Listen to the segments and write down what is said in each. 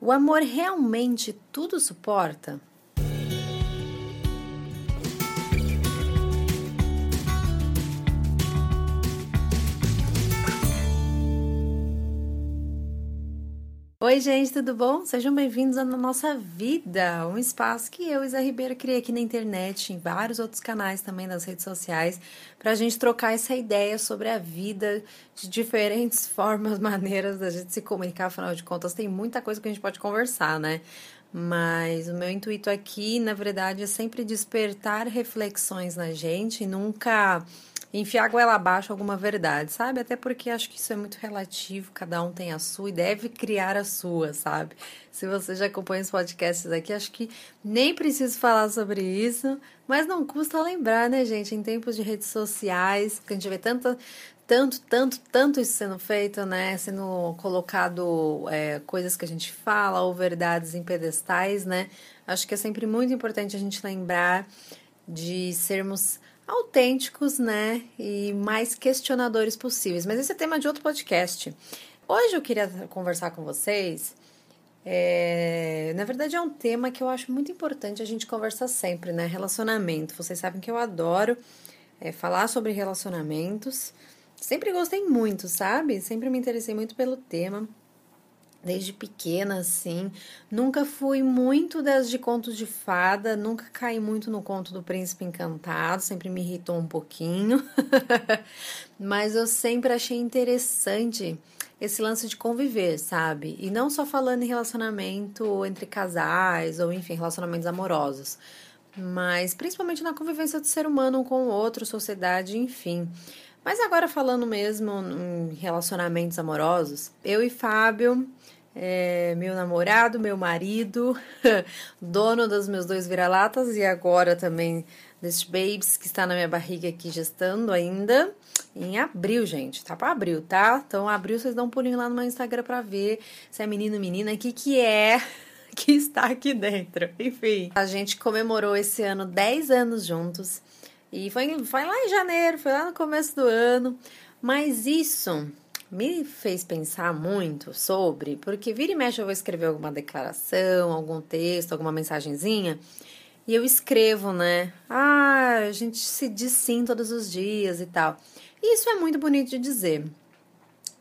O amor realmente tudo suporta? Oi, gente, tudo bom? Sejam bem-vindos à Nossa Vida, um espaço que eu, Isa Ribeiro, criei aqui na internet, em vários outros canais também nas redes sociais, para a gente trocar essa ideia sobre a vida de diferentes formas, maneiras da gente se comunicar. Afinal de contas, tem muita coisa que a gente pode conversar, né? Mas o meu intuito aqui, na verdade, é sempre despertar reflexões na gente nunca enfiar a goela abaixo alguma verdade, sabe? Até porque acho que isso é muito relativo, cada um tem a sua e deve criar a sua, sabe? Se você já acompanha os podcasts aqui, acho que nem preciso falar sobre isso, mas não custa lembrar, né, gente? Em tempos de redes sociais, que a gente vê tanta, tanto, tanto, tanto isso sendo feito, né? Sendo colocado é, coisas que a gente fala ou verdades em pedestais, né? Acho que é sempre muito importante a gente lembrar de sermos autênticos, né? E mais questionadores possíveis. Mas esse é tema de outro podcast. Hoje eu queria conversar com vocês. É, na verdade, é um tema que eu acho muito importante a gente conversar sempre, né? Relacionamento. Vocês sabem que eu adoro é, falar sobre relacionamentos. Sempre gostei muito, sabe? Sempre me interessei muito pelo tema desde pequena, assim. Nunca fui muito das de contos de fada, nunca caí muito no conto do príncipe encantado, sempre me irritou um pouquinho. Mas eu sempre achei interessante esse lance de conviver, sabe? E não só falando em relacionamento entre casais ou, enfim, relacionamentos amorosos. Mas principalmente na convivência do ser humano um com o outro, sociedade, enfim. Mas agora falando mesmo em relacionamentos amorosos, eu e Fábio é, meu namorado, meu marido, dono dos meus dois vira-latas e agora também desses babies que está na minha barriga aqui gestando ainda. Em abril, gente, tá para abril, tá? Então, abril vocês dão um pulinho lá no meu Instagram para ver se é menino ou menina, o que que é que está aqui dentro. Enfim, a gente comemorou esse ano 10 anos juntos e foi, foi lá em janeiro, foi lá no começo do ano. Mas isso me fez pensar muito sobre, porque vira e mexe eu vou escrever alguma declaração, algum texto, alguma mensagenzinha, e eu escrevo, né? Ah, a gente se diz sim todos os dias e tal. E isso é muito bonito de dizer.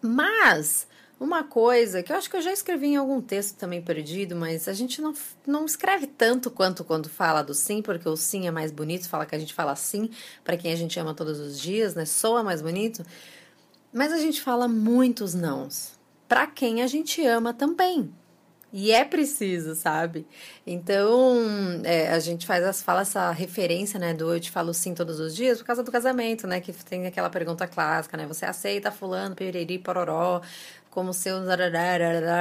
Mas uma coisa que eu acho que eu já escrevi em algum texto também perdido, mas a gente não, não escreve tanto quanto quando fala do sim, porque o sim é mais bonito, fala que a gente fala sim para quem a gente ama todos os dias, né? Soa mais bonito. Mas a gente fala muitos nãos para quem a gente ama também. E é preciso, sabe? Então, é, a gente faz fala essa referência, né, do eu te falo sim todos os dias por causa do casamento, né, que tem aquela pergunta clássica, né, você aceita fulano, periri, pororó, como seu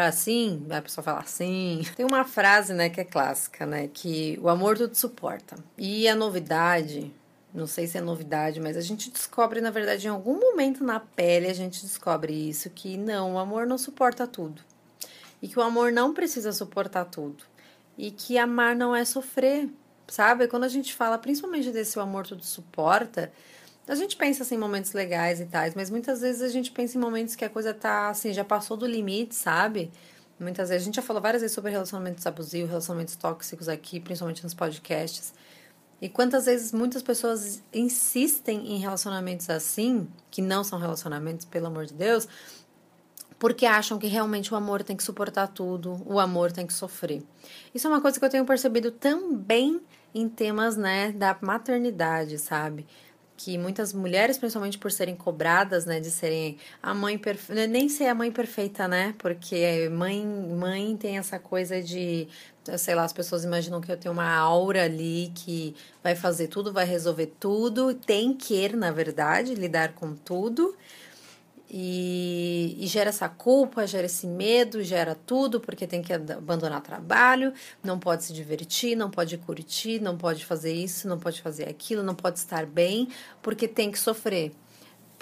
assim, a pessoa fala assim. Tem uma frase, né, que é clássica, né, que o amor tudo suporta. E a novidade não sei se é novidade, mas a gente descobre, na verdade, em algum momento na pele, a gente descobre isso: que não, o amor não suporta tudo. E que o amor não precisa suportar tudo. E que amar não é sofrer, sabe? Quando a gente fala, principalmente desse o amor tudo suporta, a gente pensa assim, em momentos legais e tais, mas muitas vezes a gente pensa em momentos que a coisa tá assim, já passou do limite, sabe? Muitas vezes, a gente já falou várias vezes sobre relacionamentos abusivos, relacionamentos tóxicos aqui, principalmente nos podcasts. E quantas vezes muitas pessoas insistem em relacionamentos assim, que não são relacionamentos, pelo amor de Deus, porque acham que realmente o amor tem que suportar tudo, o amor tem que sofrer. Isso é uma coisa que eu tenho percebido também em temas, né, da maternidade, sabe? Que muitas mulheres, principalmente por serem cobradas, né, de serem a mãe perfeita, nem ser a mãe perfeita, né, porque mãe, mãe tem essa coisa de, sei lá, as pessoas imaginam que eu tenho uma aura ali que vai fazer tudo, vai resolver tudo, tem que, na verdade, lidar com tudo, e, e, gera essa culpa, gera esse medo, gera tudo, porque tem que abandonar trabalho, não pode se divertir, não pode curtir, não pode fazer isso, não pode fazer aquilo, não pode estar bem, porque tem que sofrer.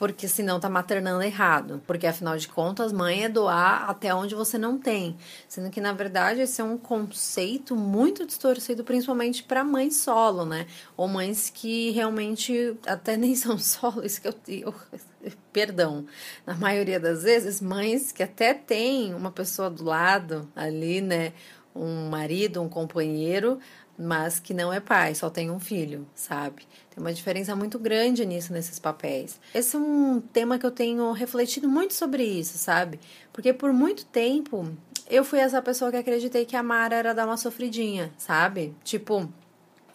Porque senão tá maternando errado. Porque afinal de contas, mãe é doar até onde você não tem. Sendo que na verdade esse é um conceito muito distorcido, principalmente para mães solo, né? Ou mães que realmente até nem são solo, isso que eu, eu perdão, na maioria das vezes, mães que até têm uma pessoa do lado ali, né? Um marido, um companheiro, mas que não é pai, só tem um filho, sabe? Tem uma diferença muito grande nisso, nesses papéis. Esse é um tema que eu tenho refletido muito sobre isso, sabe? Porque por muito tempo eu fui essa pessoa que acreditei que a Mara era dar uma sofridinha, sabe? Tipo,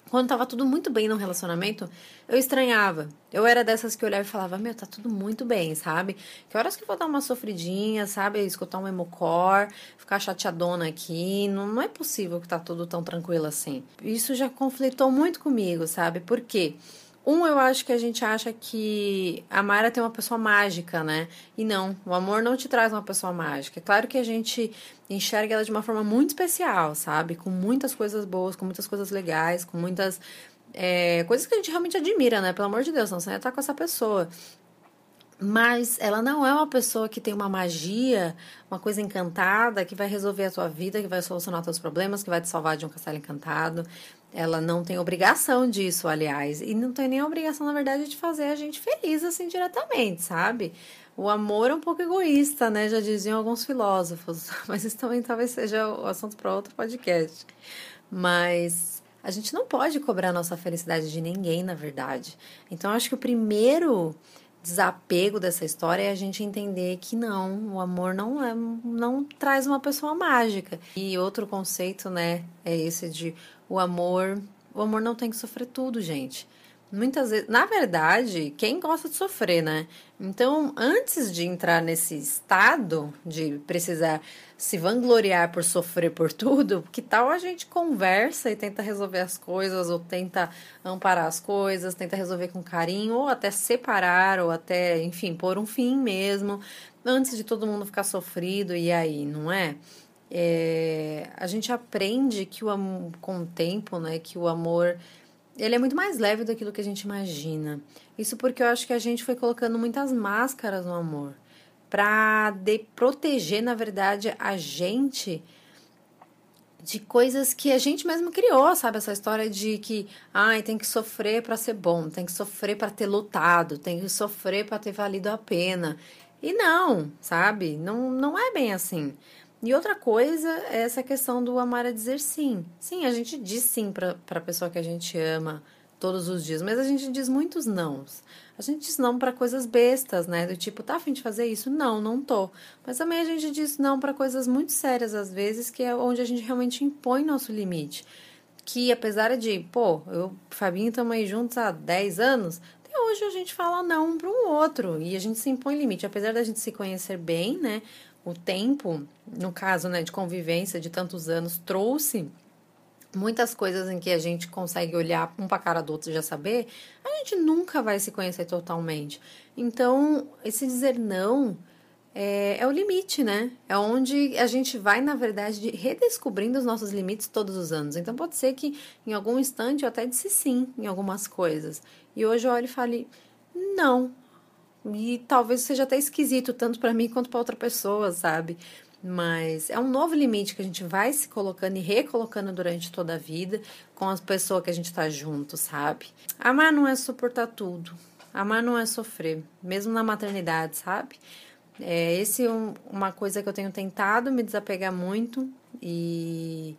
quando tava tudo muito bem no relacionamento, eu estranhava. Eu era dessas que olhava e falava, meu, tá tudo muito bem, sabe? Que horas que eu vou dar uma sofridinha, sabe? Escutar um emocor, ficar chateadona aqui. Não, não é possível que tá tudo tão tranquilo assim. Isso já conflitou muito comigo, sabe? Por quê? Um, eu acho que a gente acha que a Mara tem uma pessoa mágica, né? E não, o amor não te traz uma pessoa mágica. É claro que a gente enxerga ela de uma forma muito especial, sabe? Com muitas coisas boas, com muitas coisas legais, com muitas é, coisas que a gente realmente admira, né? Pelo amor de Deus, não você ia estar com essa pessoa. Mas ela não é uma pessoa que tem uma magia, uma coisa encantada que vai resolver a tua vida, que vai solucionar teus problemas, que vai te salvar de um castelo encantado. Ela não tem obrigação disso, aliás, e não tem nem obrigação, na verdade, de fazer a gente feliz assim diretamente, sabe? O amor é um pouco egoísta, né? Já diziam alguns filósofos, mas isso também talvez seja o assunto para outro podcast. Mas a gente não pode cobrar nossa felicidade de ninguém, na verdade. Então, acho que o primeiro desapego dessa história é a gente entender que não, o amor não é, não traz uma pessoa mágica. E outro conceito, né, é esse de o amor, o amor não tem que sofrer tudo, gente. Muitas vezes, na verdade, quem gosta de sofrer, né? Então, antes de entrar nesse estado de precisar se vangloriar por sofrer por tudo, que tal a gente conversa e tenta resolver as coisas, ou tenta amparar as coisas, tenta resolver com carinho, ou até separar, ou até, enfim, pôr um fim mesmo, antes de todo mundo ficar sofrido, e aí, não é? É a gente aprende que o com o tempo, né, que o amor ele é muito mais leve daquilo que a gente imagina. Isso porque eu acho que a gente foi colocando muitas máscaras no amor para proteger, na verdade, a gente de coisas que a gente mesmo criou, sabe? Essa história de que, ai, tem que sofrer para ser bom, tem que sofrer para ter lutado, tem que sofrer para ter valido a pena. E não, sabe? Não, não é bem assim. E outra coisa é essa questão do amar a dizer sim. Sim, a gente diz sim para a pessoa que a gente ama todos os dias, mas a gente diz muitos nãos. A gente diz não para coisas bestas, né? Do tipo, tá afim de fazer isso? Não, não tô. Mas também a gente diz não para coisas muito sérias às vezes, que é onde a gente realmente impõe nosso limite. Que apesar de, pô, eu e Fabinho estamos aí juntos há 10 anos, até hoje a gente fala não um para o outro e a gente se impõe limite. Apesar da gente se conhecer bem, né? O tempo, no caso né, de convivência de tantos anos, trouxe muitas coisas em que a gente consegue olhar um para cara do outro e já saber, a gente nunca vai se conhecer totalmente. Então, esse dizer não é, é, o limite, né? É onde a gente vai, na verdade, redescobrindo os nossos limites todos os anos. Então, pode ser que em algum instante eu até disse sim em algumas coisas. E hoje eu olho e fale, não, e talvez seja até esquisito, tanto para mim quanto para outra pessoa, sabe? Mas é um novo limite que a gente vai se colocando e recolocando durante toda a vida com as pessoas que a gente tá junto, sabe? Amar não é suportar tudo. Amar não é sofrer, mesmo na maternidade, sabe? É, esse é um, uma coisa que eu tenho tentado me desapegar muito e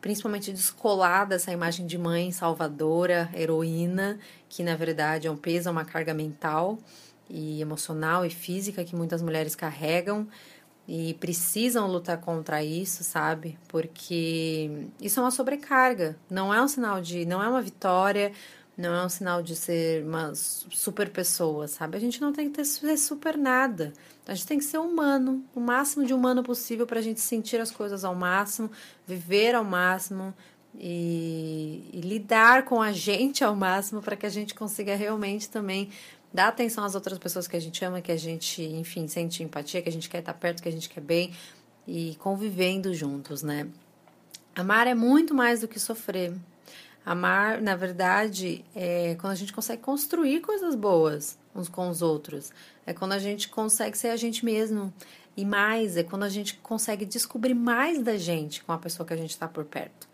principalmente descolar dessa imagem de mãe salvadora, heroína, que na verdade é um peso, é uma carga mental e emocional e física que muitas mulheres carregam e precisam lutar contra isso, sabe? Porque isso é uma sobrecarga, não é um sinal de, não é uma vitória, não é um sinal de ser uma super pessoa, sabe? A gente não tem que ter, ser super nada. A gente tem que ser humano, o máximo de humano possível para a gente sentir as coisas ao máximo, viver ao máximo e, e lidar com a gente ao máximo para que a gente consiga realmente também dar atenção às outras pessoas que a gente ama, que a gente, enfim, sente empatia, que a gente quer estar perto, que a gente quer bem e convivendo juntos, né? Amar é muito mais do que sofrer. Amar, na verdade, é quando a gente consegue construir coisas boas. uns com os outros. É quando a gente consegue ser a gente mesmo. E mais, é quando a gente consegue descobrir mais da gente com a pessoa que a gente está por perto.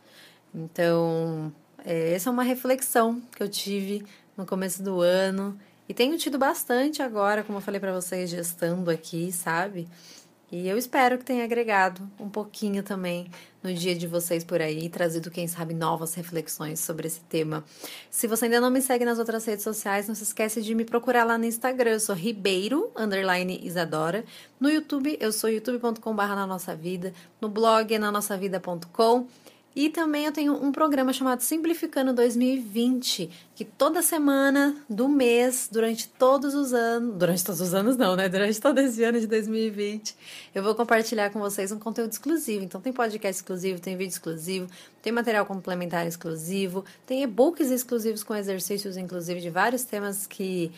Então, é, essa é uma reflexão que eu tive no começo do ano e tenho tido bastante agora, como eu falei para vocês, gestando aqui, sabe? E eu espero que tenha agregado um pouquinho também no dia de vocês por aí, trazido, quem sabe, novas reflexões sobre esse tema. Se você ainda não me segue nas outras redes sociais, não se esquece de me procurar lá no Instagram. Eu sou Ribeiro, underline Isadora. No YouTube, eu sou youtube.com.br na nossa vida. No blog é na nossa vida.com. E também eu tenho um programa chamado Simplificando 2020, que toda semana do mês, durante todos os anos, durante todos os anos não, né? Durante todo esse ano de 2020, eu vou compartilhar com vocês um conteúdo exclusivo. Então tem podcast exclusivo, tem vídeo exclusivo, tem material complementar exclusivo, tem e-books exclusivos com exercícios, inclusive, de vários temas que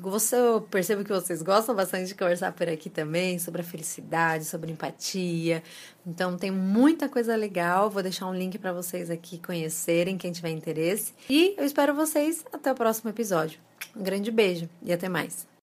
você, eu percebo que vocês gostam bastante de conversar por aqui também, sobre a felicidade, sobre empatia. Então tem muita coisa legal. Vou deixar um link para vocês aqui conhecerem, quem tiver interesse. E eu espero vocês até o próximo episódio. Um grande beijo e até mais.